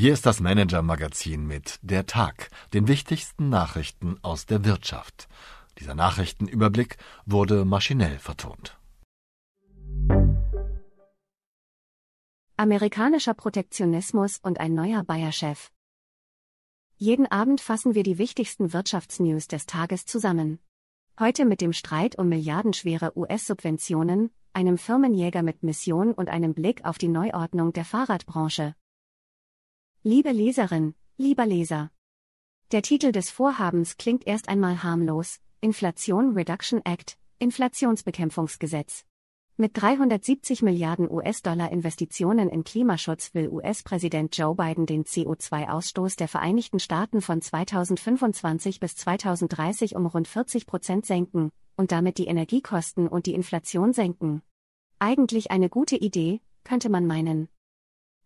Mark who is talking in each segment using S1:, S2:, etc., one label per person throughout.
S1: Hier ist das Manager-Magazin mit Der Tag, den wichtigsten Nachrichten aus der Wirtschaft. Dieser Nachrichtenüberblick wurde maschinell vertont.
S2: Amerikanischer Protektionismus und ein neuer Bayer-Chef. Jeden Abend fassen wir die wichtigsten Wirtschaftsnews des Tages zusammen. Heute mit dem Streit um milliardenschwere US-Subventionen, einem Firmenjäger mit Mission und einem Blick auf die Neuordnung der Fahrradbranche. Liebe Leserin, lieber Leser. Der Titel des Vorhabens klingt erst einmal harmlos, Inflation Reduction Act, Inflationsbekämpfungsgesetz. Mit 370 Milliarden US-Dollar Investitionen in Klimaschutz will US-Präsident Joe Biden den CO2-Ausstoß der Vereinigten Staaten von 2025 bis 2030 um rund 40 Prozent senken und damit die Energiekosten und die Inflation senken. Eigentlich eine gute Idee, könnte man meinen.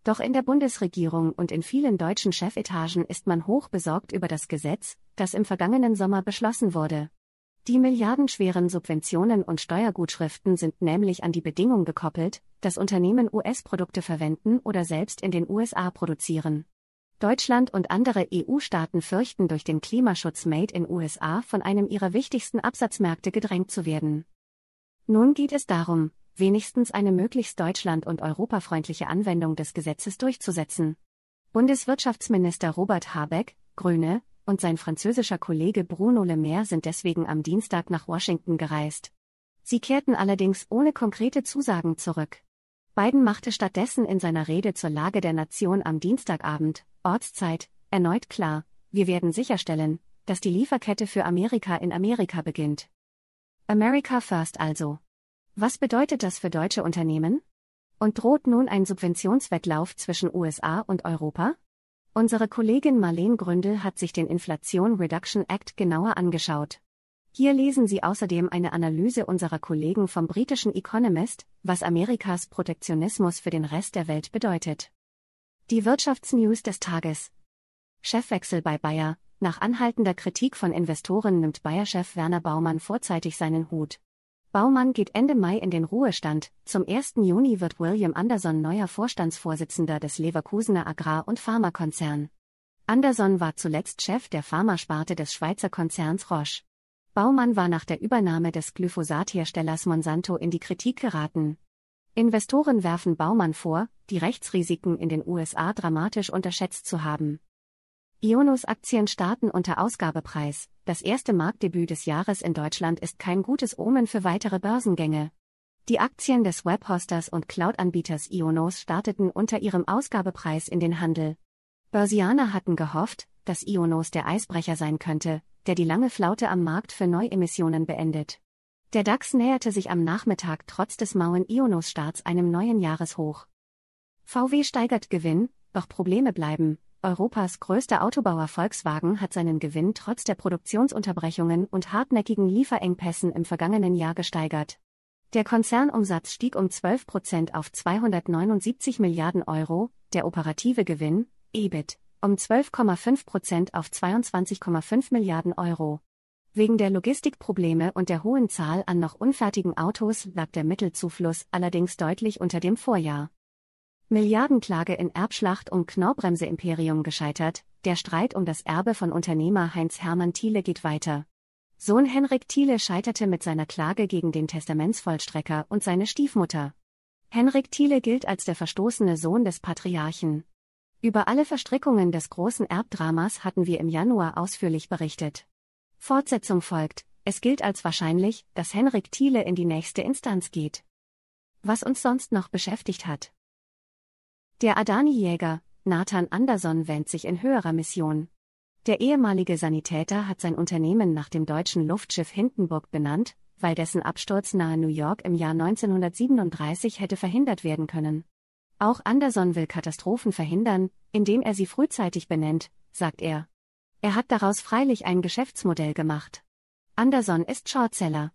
S2: Doch in der Bundesregierung und in vielen deutschen Chefetagen ist man hoch besorgt über das Gesetz, das im vergangenen Sommer beschlossen wurde. Die milliardenschweren Subventionen und Steuergutschriften sind nämlich an die Bedingung gekoppelt, dass Unternehmen US-Produkte verwenden oder selbst in den USA produzieren. Deutschland und andere EU-Staaten fürchten durch den Klimaschutz Made in USA von einem ihrer wichtigsten Absatzmärkte gedrängt zu werden. Nun geht es darum, wenigstens eine möglichst deutschland- und europafreundliche Anwendung des Gesetzes durchzusetzen. Bundeswirtschaftsminister Robert Habeck, Grüne, und sein französischer Kollege Bruno Le Maire sind deswegen am Dienstag nach Washington gereist. Sie kehrten allerdings ohne konkrete Zusagen zurück. Biden machte stattdessen in seiner Rede zur Lage der Nation am Dienstagabend, Ortszeit, erneut klar, wir werden sicherstellen, dass die Lieferkette für Amerika in Amerika beginnt. America First also. Was bedeutet das für deutsche Unternehmen? Und droht nun ein Subventionswettlauf zwischen USA und Europa? Unsere Kollegin Marlene Gründel hat sich den Inflation Reduction Act genauer angeschaut. Hier lesen Sie außerdem eine Analyse unserer Kollegen vom britischen Economist, was Amerikas Protektionismus für den Rest der Welt bedeutet. Die Wirtschaftsnews des Tages. Chefwechsel bei Bayer. Nach anhaltender Kritik von Investoren nimmt Bayer-Chef Werner Baumann vorzeitig seinen Hut. Baumann geht Ende Mai in den Ruhestand. Zum 1. Juni wird William Anderson neuer Vorstandsvorsitzender des Leverkusener Agrar- und Pharmakonzern. Anderson war zuletzt Chef der Pharmasparte des Schweizer Konzerns Roche. Baumann war nach der Übernahme des Glyphosatherstellers Monsanto in die Kritik geraten. Investoren werfen Baumann vor, die Rechtsrisiken in den USA dramatisch unterschätzt zu haben. Ionos Aktien starten unter Ausgabepreis. Das erste Marktdebüt des Jahres in Deutschland ist kein gutes Omen für weitere Börsengänge. Die Aktien des Webhosters und Cloud-Anbieters Ionos starteten unter ihrem Ausgabepreis in den Handel. Börsianer hatten gehofft, dass Ionos der Eisbrecher sein könnte, der die lange Flaute am Markt für Neuemissionen beendet. Der DAX näherte sich am Nachmittag trotz des mauen Ionos-Starts einem neuen Jahreshoch. VW steigert Gewinn, doch Probleme bleiben, Europas größter Autobauer Volkswagen hat seinen Gewinn trotz der Produktionsunterbrechungen und hartnäckigen Lieferengpässen im vergangenen Jahr gesteigert. Der Konzernumsatz stieg um 12 Prozent auf 279 Milliarden Euro, der operative Gewinn, EBIT, um 12,5 Prozent auf 22,5 Milliarden Euro. Wegen der Logistikprobleme und der hohen Zahl an noch unfertigen Autos lag der Mittelzufluss allerdings deutlich unter dem Vorjahr. Milliardenklage in Erbschlacht um Knorrbremse-Imperium gescheitert, der Streit um das Erbe von Unternehmer Heinz-Hermann Thiele geht weiter. Sohn Henrik Thiele scheiterte mit seiner Klage gegen den Testamentsvollstrecker und seine Stiefmutter. Henrik Thiele gilt als der verstoßene Sohn des Patriarchen. Über alle Verstrickungen des großen Erbdramas hatten wir im Januar ausführlich berichtet. Fortsetzung folgt, es gilt als wahrscheinlich, dass Henrik Thiele in die nächste Instanz geht. Was uns sonst noch beschäftigt hat. Der Adani-Jäger, Nathan Anderson, wähnt sich in höherer Mission. Der ehemalige Sanitäter hat sein Unternehmen nach dem deutschen Luftschiff Hindenburg benannt, weil dessen Absturz nahe New York im Jahr 1937 hätte verhindert werden können. Auch Anderson will Katastrophen verhindern, indem er sie frühzeitig benennt, sagt er. Er hat daraus freilich ein Geschäftsmodell gemacht. Anderson ist Shortseller.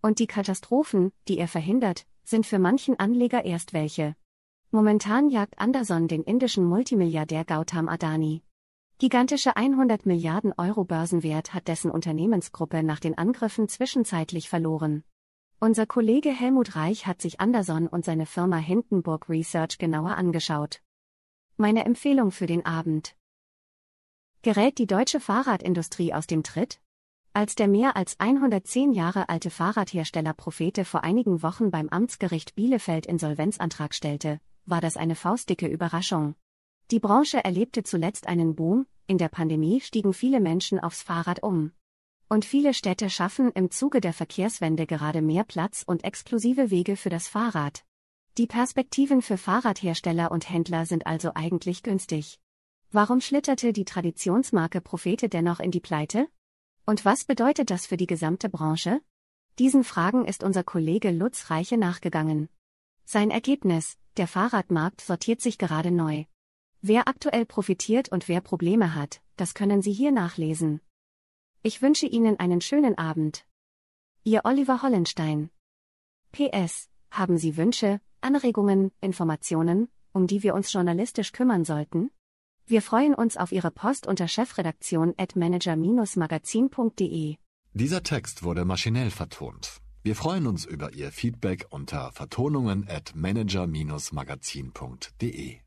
S2: Und die Katastrophen, die er verhindert, sind für manchen Anleger erst welche. Momentan jagt Anderson den indischen Multimilliardär Gautam Adani. Gigantische 100 Milliarden Euro Börsenwert hat dessen Unternehmensgruppe nach den Angriffen zwischenzeitlich verloren. Unser Kollege Helmut Reich hat sich Anderson und seine Firma Hindenburg Research genauer angeschaut. Meine Empfehlung für den Abend. Gerät die deutsche Fahrradindustrie aus dem Tritt? Als der mehr als 110 Jahre alte Fahrradhersteller Profete vor einigen Wochen beim Amtsgericht Bielefeld Insolvenzantrag stellte, war das eine faustdicke Überraschung. Die Branche erlebte zuletzt einen Boom, in der Pandemie stiegen viele Menschen aufs Fahrrad um. Und viele Städte schaffen im Zuge der Verkehrswende gerade mehr Platz und exklusive Wege für das Fahrrad. Die Perspektiven für Fahrradhersteller und Händler sind also eigentlich günstig. Warum schlitterte die Traditionsmarke Prophete dennoch in die Pleite? Und was bedeutet das für die gesamte Branche? Diesen Fragen ist unser Kollege Lutz Reiche nachgegangen. Sein Ergebnis, der Fahrradmarkt sortiert sich gerade neu. Wer aktuell profitiert und wer Probleme hat, das können Sie hier nachlesen. Ich wünsche Ihnen einen schönen Abend. Ihr Oliver Hollenstein. PS. Haben Sie Wünsche, Anregungen, Informationen, um die wir uns journalistisch kümmern sollten? Wir freuen uns auf Ihre Post unter chefredaktion at manager-magazin.de.
S1: Dieser Text wurde maschinell vertont. Wir freuen uns über Ihr Feedback unter vertonungen at manager-magazin.de.